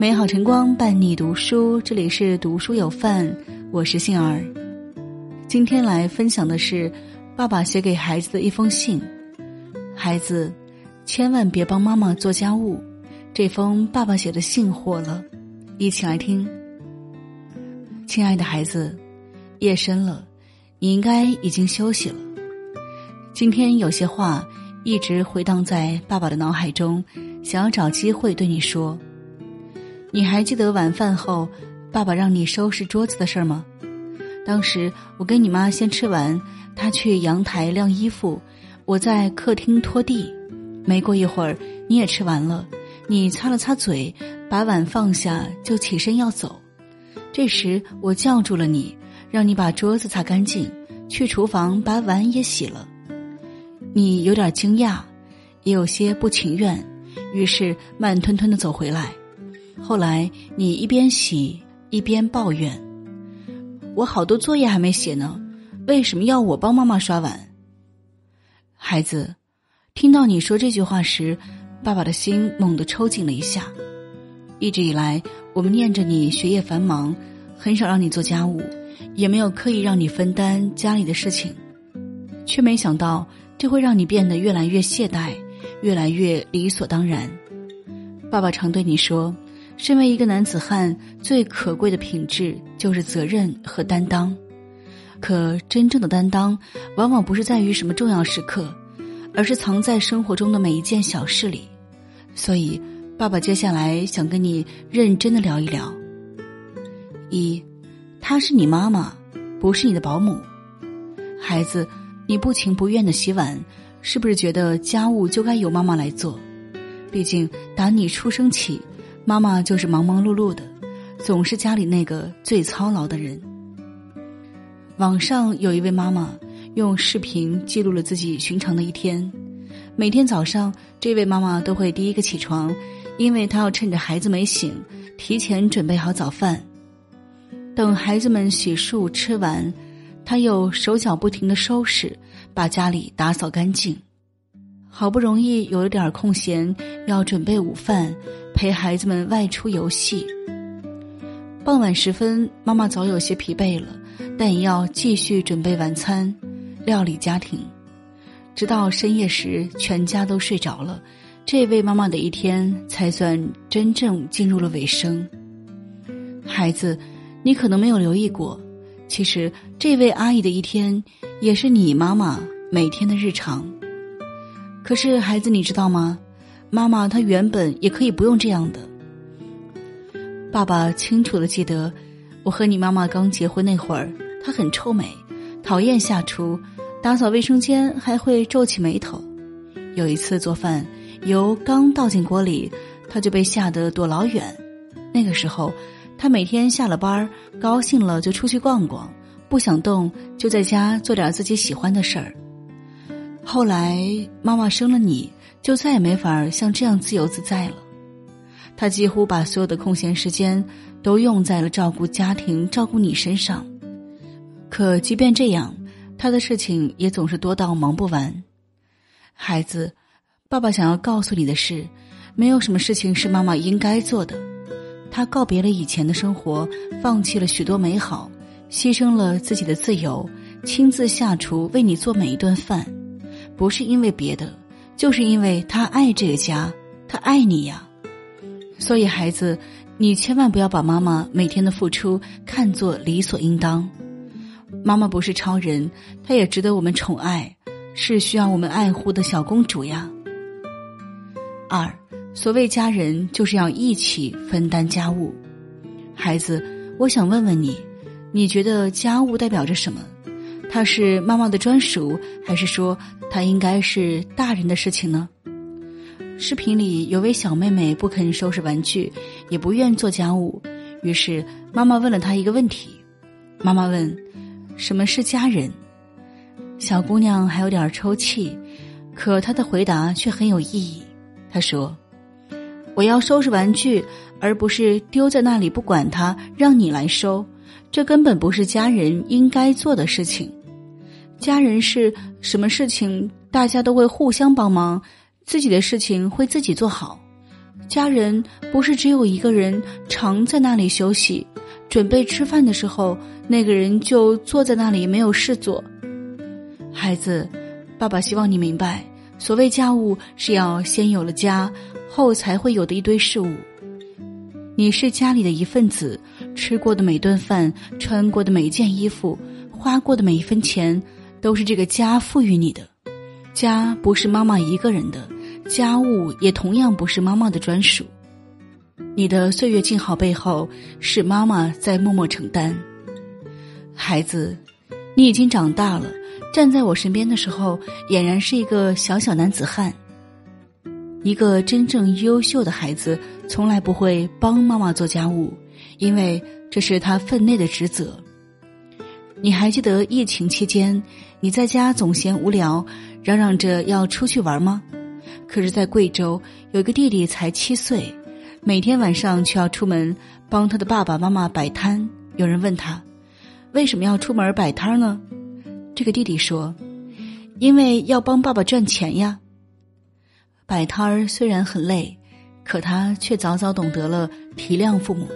美好晨光伴你读书，这里是读书有范，我是杏儿。今天来分享的是爸爸写给孩子的一封信。孩子，千万别帮妈妈做家务。这封爸爸写的信火了，一起来听。亲爱的孩子，夜深了，你应该已经休息了。今天有些话一直回荡在爸爸的脑海中，想要找机会对你说。你还记得晚饭后爸爸让你收拾桌子的事儿吗？当时我跟你妈先吃完，她去阳台晾衣服，我在客厅拖地。没过一会儿，你也吃完了，你擦了擦嘴，把碗放下就起身要走。这时我叫住了你，让你把桌子擦干净，去厨房把碗也洗了。你有点惊讶，也有些不情愿，于是慢吞吞的走回来。后来你一边洗一边抱怨：“我好多作业还没写呢，为什么要我帮妈妈刷碗？”孩子，听到你说这句话时，爸爸的心猛地抽紧了一下。一直以来，我们念着你学业繁忙，很少让你做家务，也没有刻意让你分担家里的事情，却没想到。这会让你变得越来越懈怠，越来越理所当然。爸爸常对你说，身为一个男子汉，最可贵的品质就是责任和担当。可真正的担当，往往不是在于什么重要时刻，而是藏在生活中的每一件小事里。所以，爸爸接下来想跟你认真的聊一聊。一，她是你妈妈，不是你的保姆，孩子。你不情不愿的洗碗，是不是觉得家务就该由妈妈来做？毕竟打你出生起，妈妈就是忙忙碌碌的，总是家里那个最操劳的人。网上有一位妈妈用视频记录了自己寻常的一天。每天早上，这位妈妈都会第一个起床，因为她要趁着孩子没醒，提前准备好早饭，等孩子们洗漱吃完。她又手脚不停的收拾，把家里打扫干净。好不容易有了点空闲，要准备午饭，陪孩子们外出游戏。傍晚时分，妈妈早有些疲惫了，但也要继续准备晚餐，料理家庭。直到深夜时，全家都睡着了，这位妈妈的一天才算真正进入了尾声。孩子，你可能没有留意过。其实，这位阿姨的一天也是你妈妈每天的日常。可是，孩子，你知道吗？妈妈她原本也可以不用这样的。爸爸清楚的记得，我和你妈妈刚结婚那会儿，她很臭美，讨厌下厨，打扫卫生间还会皱起眉头。有一次做饭，油刚倒进锅里，她就被吓得躲老远。那个时候。他每天下了班，高兴了就出去逛逛，不想动就在家做点自己喜欢的事儿。后来妈妈生了你，就再也没法像这样自由自在了。他几乎把所有的空闲时间都用在了照顾家庭、照顾你身上。可即便这样，他的事情也总是多到忙不完。孩子，爸爸想要告诉你的是，没有什么事情是妈妈应该做的。他告别了以前的生活，放弃了许多美好，牺牲了自己的自由，亲自下厨为你做每一顿饭，不是因为别的，就是因为他爱这个家，他爱你呀。所以孩子，你千万不要把妈妈每天的付出看作理所应当。妈妈不是超人，她也值得我们宠爱，是需要我们爱护的小公主呀。二。所谓家人，就是要一起分担家务。孩子，我想问问你，你觉得家务代表着什么？它是妈妈的专属，还是说它应该是大人的事情呢？视频里有位小妹妹不肯收拾玩具，也不愿做家务，于是妈妈问了她一个问题。妈妈问：“什么是家人？”小姑娘还有点抽泣，可她的回答却很有意义。她说。我要收拾玩具，而不是丢在那里不管它，让你来收。这根本不是家人应该做的事情。家人是什么事情，大家都会互相帮忙，自己的事情会自己做好。家人不是只有一个人常在那里休息，准备吃饭的时候，那个人就坐在那里没有事做。孩子，爸爸希望你明白，所谓家务是要先有了家，后才会有的一堆事物。你是家里的一份子，吃过的每顿饭，穿过的每一件衣服，花过的每一分钱，都是这个家赋予你的。家不是妈妈一个人的，家务也同样不是妈妈的专属。你的岁月静好背后，是妈妈在默默承担。孩子，你已经长大了，站在我身边的时候，俨然是一个小小男子汉。一个真正优秀的孩子，从来不会帮妈妈做家务，因为这是他分内的职责。你还记得疫情期间，你在家总嫌无聊，嚷嚷着要出去玩吗？可是，在贵州有一个弟弟才七岁，每天晚上却要出门帮他的爸爸妈妈摆摊。有人问他，为什么要出门摆摊呢？这个弟弟说：“因为要帮爸爸赚钱呀。”摆摊儿虽然很累，可他却早早懂得了体谅父母。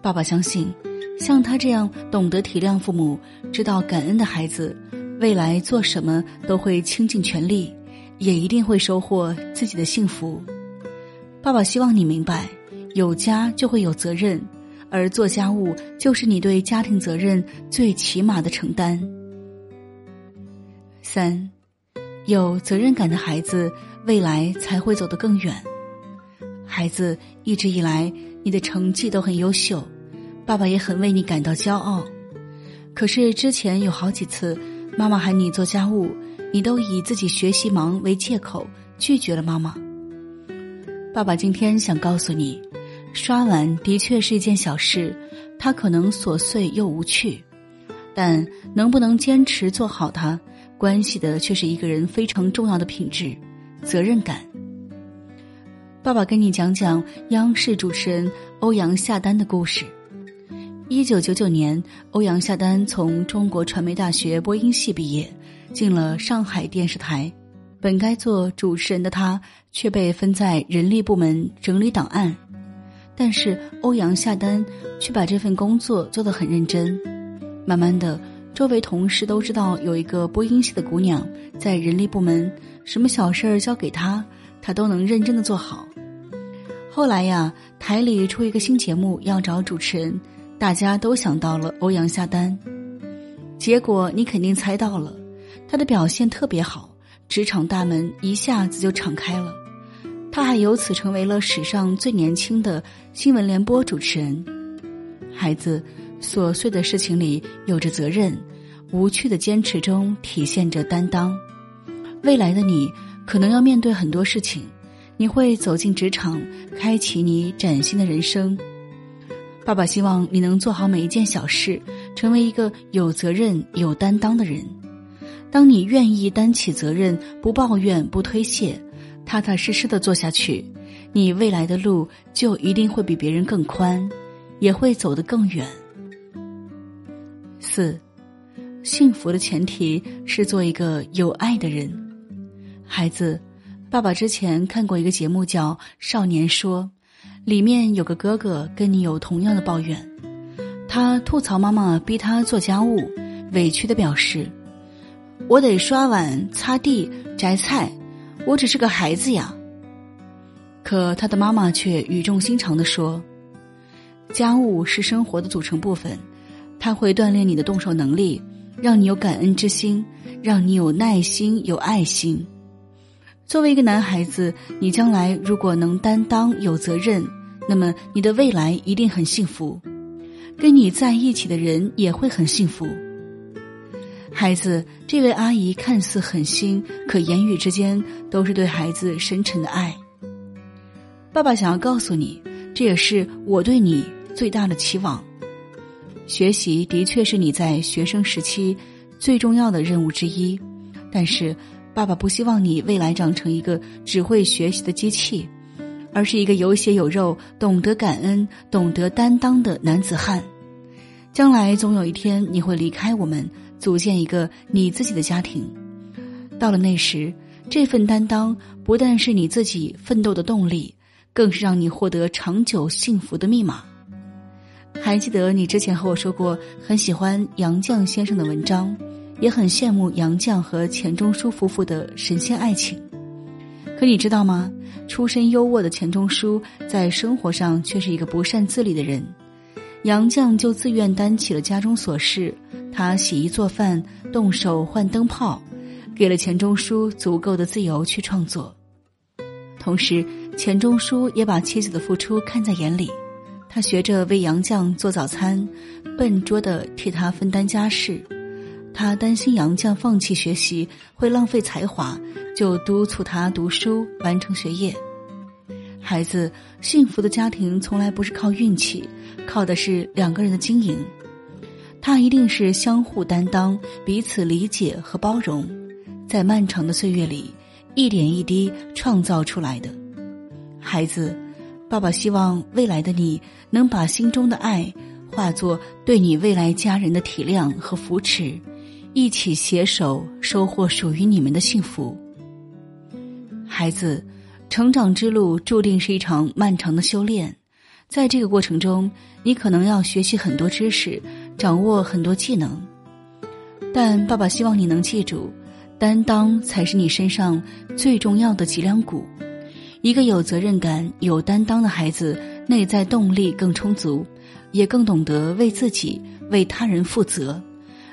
爸爸相信，像他这样懂得体谅父母、知道感恩的孩子，未来做什么都会倾尽全力，也一定会收获自己的幸福。爸爸希望你明白，有家就会有责任，而做家务就是你对家庭责任最起码的承担。三，有责任感的孩子。未来才会走得更远。孩子，一直以来你的成绩都很优秀，爸爸也很为你感到骄傲。可是之前有好几次，妈妈喊你做家务，你都以自己学习忙为借口拒绝了妈妈。爸爸今天想告诉你，刷碗的确是一件小事，它可能琐碎又无趣，但能不能坚持做好它，关系的却是一个人非常重要的品质。责任感。爸爸跟你讲讲央视主持人欧阳夏丹的故事。一九九九年，欧阳夏丹从中国传媒大学播音系毕业，进了上海电视台。本该做主持人的他，却被分在人力部门整理档案。但是欧阳夏丹却把这份工作做得很认真。慢慢的。周围同事都知道有一个播音系的姑娘在人力部门，什么小事儿交给她，她都能认真的做好。后来呀，台里出一个新节目要找主持人，大家都想到了欧阳夏丹。结果你肯定猜到了，她的表现特别好，职场大门一下子就敞开了，她还由此成为了史上最年轻的新闻联播主持人。孩子。琐碎的事情里有着责任，无趣的坚持中体现着担当。未来的你可能要面对很多事情，你会走进职场，开启你崭新的人生。爸爸希望你能做好每一件小事，成为一个有责任、有担当的人。当你愿意担起责任，不抱怨、不推卸，踏踏实实的做下去，你未来的路就一定会比别人更宽，也会走得更远。四，幸福的前提是做一个有爱的人。孩子，爸爸之前看过一个节目叫《少年说》，里面有个哥哥跟你有同样的抱怨，他吐槽妈妈逼他做家务，委屈的表示：“我得刷碗、擦地、摘菜，我只是个孩子呀。”可他的妈妈却语重心长的说：“家务是生活的组成部分。”它会锻炼你的动手能力，让你有感恩之心，让你有耐心、有爱心。作为一个男孩子，你将来如果能担当、有责任，那么你的未来一定很幸福，跟你在一起的人也会很幸福。孩子，这位阿姨看似狠心，可言语之间都是对孩子深沉的爱。爸爸想要告诉你，这也是我对你最大的期望。学习的确是你在学生时期最重要的任务之一，但是爸爸不希望你未来长成一个只会学习的机器，而是一个有血有肉、懂得感恩、懂得担当的男子汉。将来总有一天你会离开我们，组建一个你自己的家庭。到了那时，这份担当不但是你自己奋斗的动力，更是让你获得长久幸福的密码。还记得你之前和我说过，很喜欢杨绛先生的文章，也很羡慕杨绛和钱钟书夫妇的神仙爱情。可你知道吗？出身优渥的钱钟书在生活上却是一个不善自理的人。杨绛就自愿担起了家中琐事，他洗衣做饭，动手换灯泡，给了钱钟书足够的自由去创作。同时，钱钟书也把妻子的付出看在眼里。他学着为杨绛做早餐，笨拙的替他分担家事。他担心杨绛放弃学习会浪费才华，就督促他读书完成学业。孩子，幸福的家庭从来不是靠运气，靠的是两个人的经营。他一定是相互担当、彼此理解和包容，在漫长的岁月里，一点一滴创造出来的。孩子。爸爸希望未来的你能把心中的爱化作对你未来家人的体谅和扶持，一起携手收获属于你们的幸福。孩子，成长之路注定是一场漫长的修炼，在这个过程中，你可能要学习很多知识，掌握很多技能，但爸爸希望你能记住，担当才是你身上最重要的脊梁骨。一个有责任感、有担当的孩子，内在动力更充足，也更懂得为自己、为他人负责。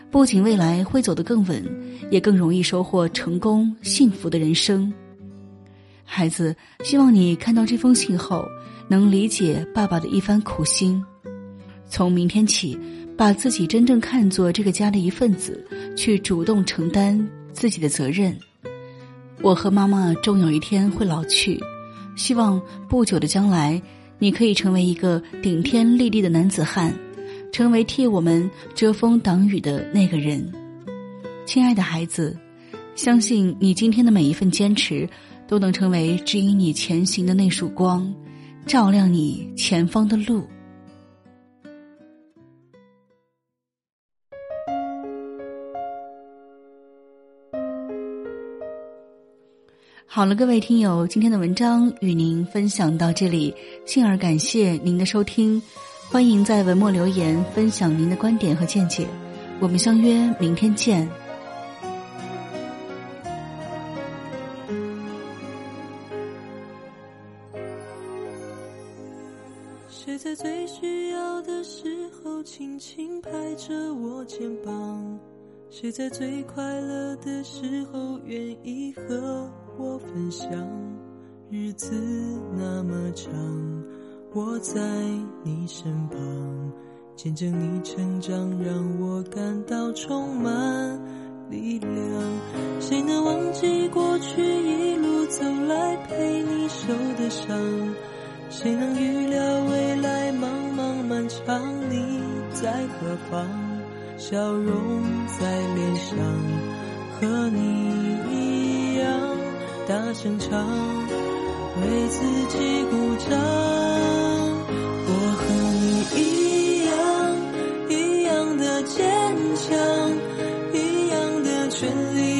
不仅未来会走得更稳，也更容易收获成功、幸福的人生。孩子，希望你看到这封信后，能理解爸爸的一番苦心。从明天起，把自己真正看作这个家的一份子，去主动承担自己的责任。我和妈妈终有一天会老去。希望不久的将来，你可以成为一个顶天立地的男子汉，成为替我们遮风挡雨的那个人。亲爱的孩子，相信你今天的每一份坚持，都能成为指引你前行的那束光，照亮你前方的路。好了，各位听友，今天的文章与您分享到这里，幸而感谢您的收听，欢迎在文末留言分享您的观点和见解，我们相约明天见。谁在最需要的时候轻轻拍着我肩膀？谁在最快乐的时候愿意和？我分享日子那么长，我在你身旁，见证你成长，让我感到充满力量。谁能忘记过去一路走来陪你受的伤？谁能预料未来茫茫漫长，你在何方？笑容在脸上，和你一样。大声唱，为自己鼓掌。样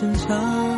争吵